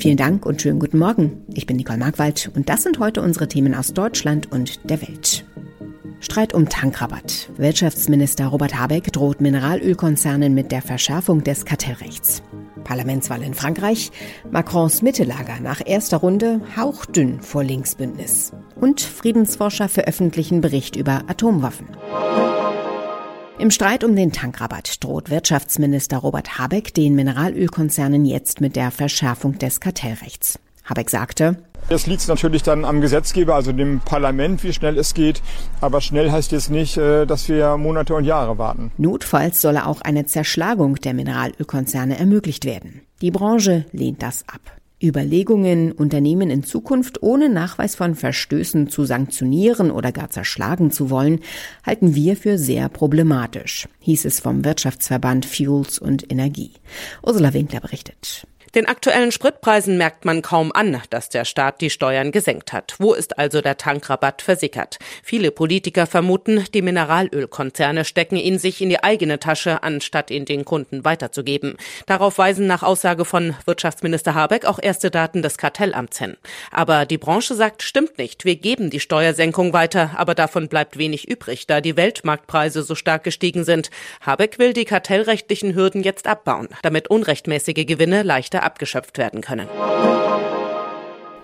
Vielen Dank und schönen guten Morgen. Ich bin Nicole Markwald und das sind heute unsere Themen aus Deutschland und der Welt. Streit um Tankrabatt. Wirtschaftsminister Robert Habeck droht Mineralölkonzernen mit der Verschärfung des Kartellrechts. Parlamentswahl in Frankreich. Macrons Mittelager nach erster Runde hauchdünn vor Linksbündnis. Und Friedensforscher veröffentlichen Bericht über Atomwaffen. Im Streit um den Tankrabatt droht Wirtschaftsminister Robert Habeck den Mineralölkonzernen jetzt mit der Verschärfung des Kartellrechts. Habeck sagte, es liegt natürlich dann am Gesetzgeber, also dem Parlament, wie schnell es geht. Aber schnell heißt jetzt nicht, äh, dass wir Monate und Jahre warten. Notfalls solle auch eine Zerschlagung der Mineralölkonzerne ermöglicht werden. Die Branche lehnt das ab. Überlegungen, Unternehmen in Zukunft ohne Nachweis von Verstößen zu sanktionieren oder gar zerschlagen zu wollen, halten wir für sehr problematisch, hieß es vom Wirtschaftsverband Fuels und Energie. Ursula Winkler berichtet. Den aktuellen Spritpreisen merkt man kaum an, dass der Staat die Steuern gesenkt hat. Wo ist also der Tankrabatt versickert? Viele Politiker vermuten, die Mineralölkonzerne stecken ihn sich in die eigene Tasche, anstatt ihn den Kunden weiterzugeben. Darauf weisen nach Aussage von Wirtschaftsminister Habeck auch erste Daten des Kartellamts hin. Aber die Branche sagt, stimmt nicht. Wir geben die Steuersenkung weiter, aber davon bleibt wenig übrig, da die Weltmarktpreise so stark gestiegen sind. Habeck will die kartellrechtlichen Hürden jetzt abbauen, damit unrechtmäßige Gewinne leichter abgeschöpft werden können.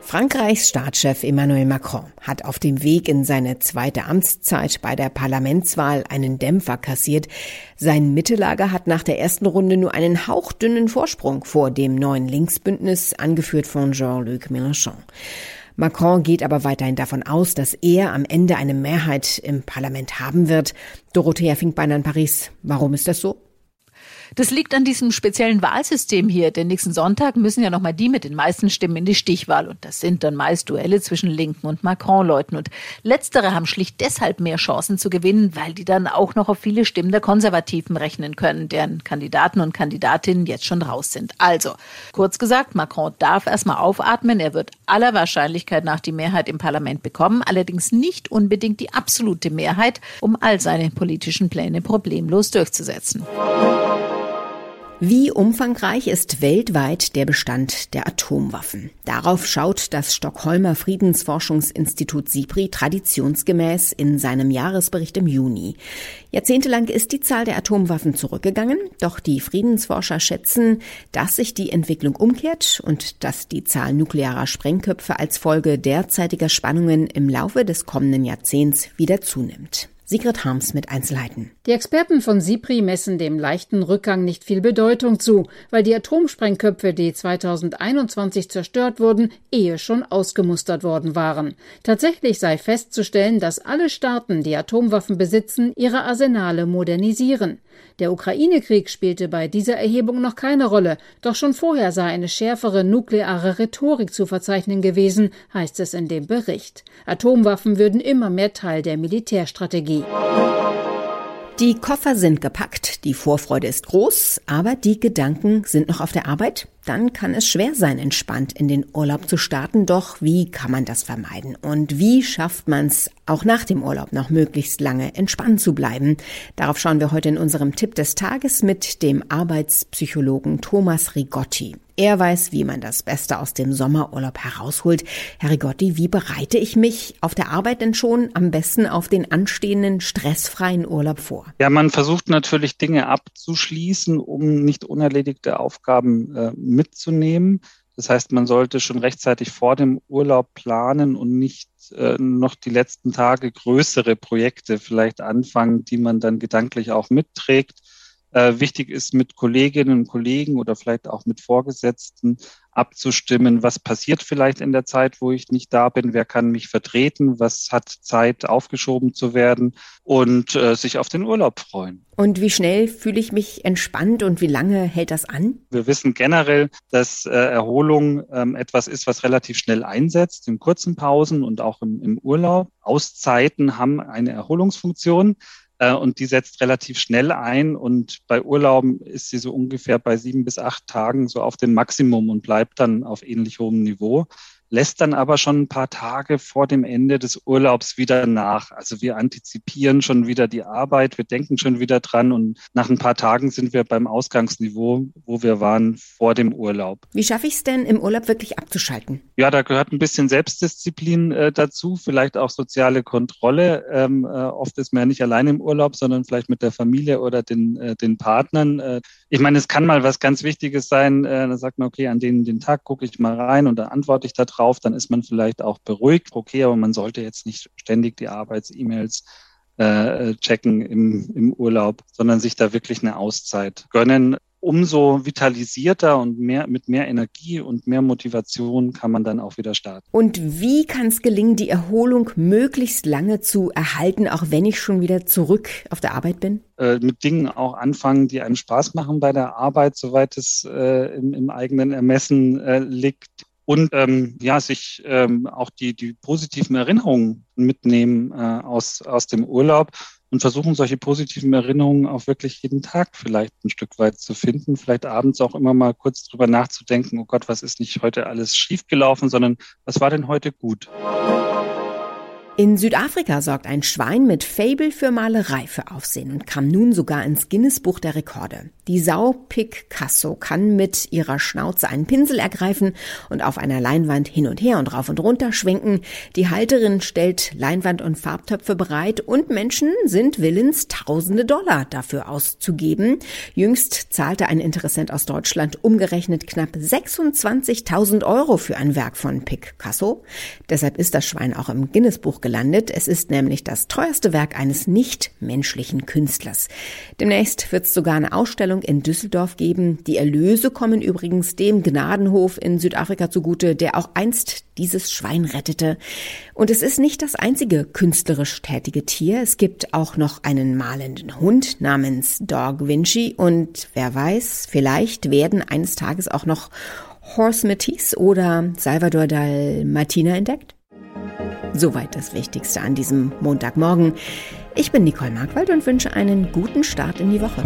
Frankreichs Staatschef Emmanuel Macron hat auf dem Weg in seine zweite Amtszeit bei der Parlamentswahl einen Dämpfer kassiert. Sein Mittellager hat nach der ersten Runde nur einen hauchdünnen Vorsprung vor dem neuen Linksbündnis, angeführt von Jean-Luc Mélenchon. Macron geht aber weiterhin davon aus, dass er am Ende eine Mehrheit im Parlament haben wird. Dorothea Finkbeiner in Paris. Warum ist das so? Das liegt an diesem speziellen Wahlsystem hier, denn nächsten Sonntag müssen ja nochmal die mit den meisten Stimmen in die Stichwahl. Und das sind dann meist Duelle zwischen Linken und Macron-Leuten. Und letztere haben schlicht deshalb mehr Chancen zu gewinnen, weil die dann auch noch auf viele Stimmen der Konservativen rechnen können, deren Kandidaten und Kandidatinnen jetzt schon raus sind. Also, kurz gesagt, Macron darf erstmal aufatmen. Er wird aller Wahrscheinlichkeit nach die Mehrheit im Parlament bekommen, allerdings nicht unbedingt die absolute Mehrheit, um all seine politischen Pläne problemlos durchzusetzen. Wie umfangreich ist weltweit der Bestand der Atomwaffen? Darauf schaut das Stockholmer Friedensforschungsinstitut SIPRI traditionsgemäß in seinem Jahresbericht im Juni. Jahrzehntelang ist die Zahl der Atomwaffen zurückgegangen, doch die Friedensforscher schätzen, dass sich die Entwicklung umkehrt und dass die Zahl nuklearer Sprengköpfe als Folge derzeitiger Spannungen im Laufe des kommenden Jahrzehnts wieder zunimmt. Sigrid Harms mit Einzelheiten. Die Experten von SIPRI messen dem leichten Rückgang nicht viel Bedeutung zu, weil die Atomsprengköpfe, die 2021 zerstört wurden, ehe schon ausgemustert worden waren. Tatsächlich sei festzustellen, dass alle Staaten, die Atomwaffen besitzen, ihre Arsenale modernisieren. Der Ukraine-Krieg spielte bei dieser Erhebung noch keine Rolle, doch schon vorher sei eine schärfere nukleare Rhetorik zu verzeichnen gewesen, heißt es in dem Bericht. Atomwaffen würden immer mehr Teil der Militärstrategie. Die Koffer sind gepackt, die Vorfreude ist groß, aber die Gedanken sind noch auf der Arbeit? Dann kann es schwer sein, entspannt in den Urlaub zu starten. Doch wie kann man das vermeiden? Und wie schafft man es auch nach dem Urlaub noch möglichst lange entspannt zu bleiben? Darauf schauen wir heute in unserem Tipp des Tages mit dem Arbeitspsychologen Thomas Rigotti. Er weiß, wie man das Beste aus dem Sommerurlaub herausholt. Herr Rigotti, wie bereite ich mich auf der Arbeit denn schon am besten auf den anstehenden stressfreien Urlaub vor? Ja, man versucht natürlich Dinge abzuschließen, um nicht unerledigte Aufgaben äh, mitzunehmen. Das heißt, man sollte schon rechtzeitig vor dem Urlaub planen und nicht äh, noch die letzten Tage größere Projekte vielleicht anfangen, die man dann gedanklich auch mitträgt. Äh, wichtig ist, mit Kolleginnen und Kollegen oder vielleicht auch mit Vorgesetzten abzustimmen, was passiert vielleicht in der Zeit, wo ich nicht da bin, wer kann mich vertreten, was hat Zeit aufgeschoben zu werden und äh, sich auf den Urlaub freuen. Und wie schnell fühle ich mich entspannt und wie lange hält das an? Wir wissen generell, dass äh, Erholung ähm, etwas ist, was relativ schnell einsetzt, in kurzen Pausen und auch im, im Urlaub. Auszeiten haben eine Erholungsfunktion. Äh, und die setzt relativ schnell ein und bei Urlauben ist sie so ungefähr bei sieben bis acht Tagen so auf dem Maximum und bleibt dann auf ähnlich hohem Niveau. Lässt dann aber schon ein paar Tage vor dem Ende des Urlaubs wieder nach. Also wir antizipieren schon wieder die Arbeit, wir denken schon wieder dran und nach ein paar Tagen sind wir beim Ausgangsniveau, wo wir waren vor dem Urlaub. Wie schaffe ich es denn, im Urlaub wirklich abzuschalten? Ja, da gehört ein bisschen Selbstdisziplin äh, dazu, vielleicht auch soziale Kontrolle. Ähm, äh, oft ist man ja nicht allein im Urlaub, sondern vielleicht mit der Familie oder den, äh, den Partnern. Äh, ich meine, es kann mal was ganz Wichtiges sein. Äh, da sagt man, okay, an den, den Tag gucke ich mal rein und dann antworte ich da drauf. Dann ist man vielleicht auch beruhigt. Okay, aber man sollte jetzt nicht ständig die Arbeits-E-Mails äh, checken im, im Urlaub, sondern sich da wirklich eine Auszeit gönnen umso vitalisierter und mehr, mit mehr Energie und mehr Motivation kann man dann auch wieder starten. Und wie kann es gelingen, die Erholung möglichst lange zu erhalten, auch wenn ich schon wieder zurück auf der Arbeit bin? Äh, mit Dingen auch anfangen, die einem Spaß machen bei der Arbeit, soweit es äh, im, im, eigenen Ermessen äh, liegt. Und ähm, ja, sich ähm, auch die, die positiven Erinnerungen mitnehmen äh, aus, aus dem Urlaub und versuchen solche positiven Erinnerungen auch wirklich jeden Tag vielleicht ein Stück weit zu finden, vielleicht abends auch immer mal kurz drüber nachzudenken, oh Gott, was ist nicht heute alles schiefgelaufen, sondern was war denn heute gut? In Südafrika sorgt ein Schwein mit Fable für Malerei für Aufsehen und kam nun sogar ins Guinness-Buch der Rekorde. Die Sau Picasso kann mit ihrer Schnauze einen Pinsel ergreifen und auf einer Leinwand hin und her und rauf und runter schwenken. Die Halterin stellt Leinwand und Farbtöpfe bereit und Menschen sind willens, tausende Dollar dafür auszugeben. Jüngst zahlte ein Interessent aus Deutschland umgerechnet knapp 26.000 Euro für ein Werk von Picasso. Deshalb ist das Schwein auch im Guinness-Buch gelandet. Es ist nämlich das teuerste Werk eines nicht-menschlichen Künstlers. Demnächst wird es sogar eine Ausstellung in Düsseldorf geben. Die Erlöse kommen übrigens dem Gnadenhof in Südafrika zugute, der auch einst dieses Schwein rettete. Und es ist nicht das einzige künstlerisch tätige Tier. Es gibt auch noch einen malenden Hund namens Dog Vinci und wer weiß, vielleicht werden eines Tages auch noch Horse Matisse oder Salvador Dalmatina entdeckt? Soweit das Wichtigste an diesem Montagmorgen. Ich bin Nicole Markwald und wünsche einen guten Start in die Woche.